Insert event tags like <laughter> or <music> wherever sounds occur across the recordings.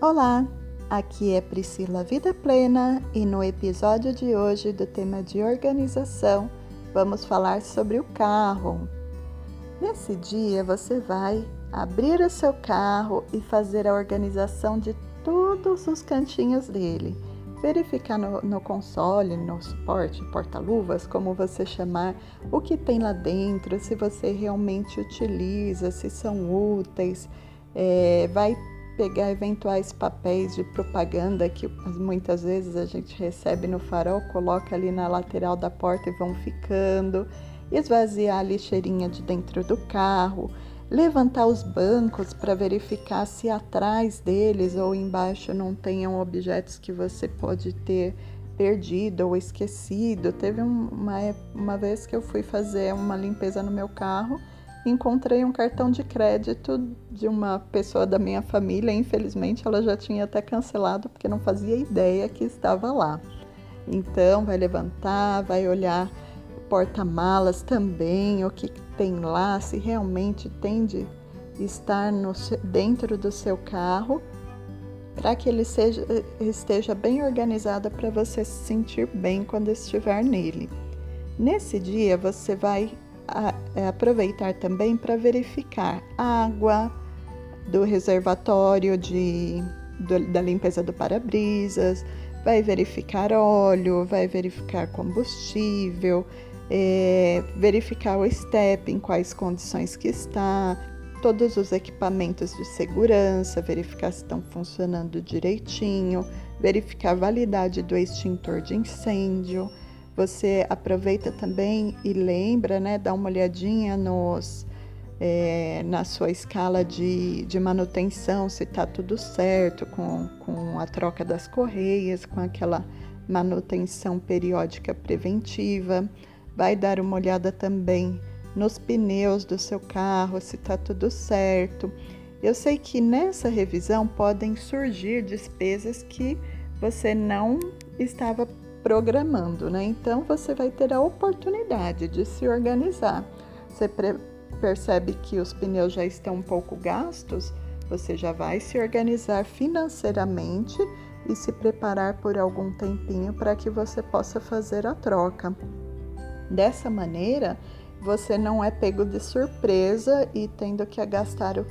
Olá, aqui é Priscila Vida Plena e no episódio de hoje do tema de organização vamos falar sobre o carro. Nesse dia você vai abrir o seu carro e fazer a organização de todos os cantinhos dele. Verificar no, no console, no suporte, porta-luvas, como você chamar, o que tem lá dentro, se você realmente utiliza, se são úteis. É, vai pegar eventuais papéis de propaganda que muitas vezes a gente recebe no farol, coloca ali na lateral da porta e vão ficando, esvaziar a lixeirinha de dentro do carro, levantar os bancos para verificar se atrás deles ou embaixo não tenham objetos que você pode ter perdido ou esquecido. Teve uma, uma vez que eu fui fazer uma limpeza no meu carro encontrei um cartão de crédito de uma pessoa da minha família. Infelizmente, ela já tinha até cancelado porque não fazia ideia que estava lá. Então, vai levantar, vai olhar porta-malas também, o que tem lá, se realmente tem de estar no, dentro do seu carro, para que ele seja, esteja bem organizado para você se sentir bem quando estiver nele. Nesse dia, você vai aproveitar também para verificar água do reservatório de, do, da limpeza do para-brisas, vai verificar óleo, vai verificar combustível, é, verificar o step, em quais condições que está, todos os equipamentos de segurança, verificar se estão funcionando direitinho, verificar a validade do extintor de incêndio você aproveita também e lembra, né? Dá uma olhadinha nos, é, na sua escala de, de manutenção, se está tudo certo com, com a troca das correias, com aquela manutenção periódica preventiva. Vai dar uma olhada também nos pneus do seu carro, se está tudo certo. Eu sei que nessa revisão podem surgir despesas que você não estava programando, né? Então você vai ter a oportunidade de se organizar. Você percebe que os pneus já estão um pouco gastos, você já vai se organizar financeiramente e se preparar por algum tempinho para que você possa fazer a troca. Dessa maneira, você não é pego de surpresa e tendo que gastar o,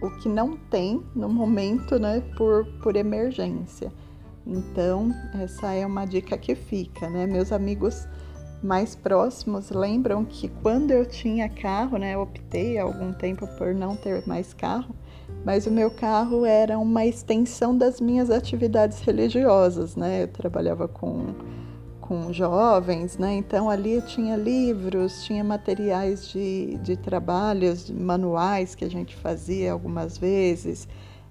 o que não tem no momento, né, por, por emergência. Então, essa é uma dica que fica, né? Meus amigos mais próximos lembram que quando eu tinha carro, né, eu optei há algum tempo por não ter mais carro, mas o meu carro era uma extensão das minhas atividades religiosas, né? Eu trabalhava com com jovens, né? Então ali tinha livros, tinha materiais de, de trabalhos, manuais que a gente fazia algumas vezes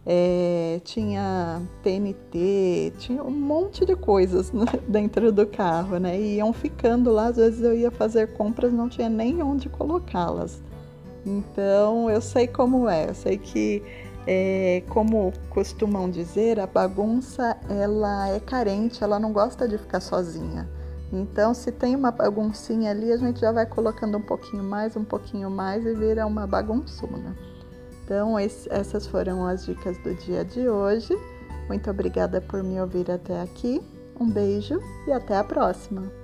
é, tinha TNT, tinha um monte de coisas né, <laughs> dentro do carro, né? E iam ficando lá, às vezes eu ia fazer compras, não tinha nem onde colocá-las. Então eu sei como é, eu sei que é, como costumam dizer, a bagunça ela é carente, ela não gosta de ficar sozinha. Então, se tem uma baguncinha ali, a gente já vai colocando um pouquinho mais, um pouquinho mais e vira uma bagunçona. Então, esse, essas foram as dicas do dia de hoje. Muito obrigada por me ouvir até aqui. Um beijo e até a próxima!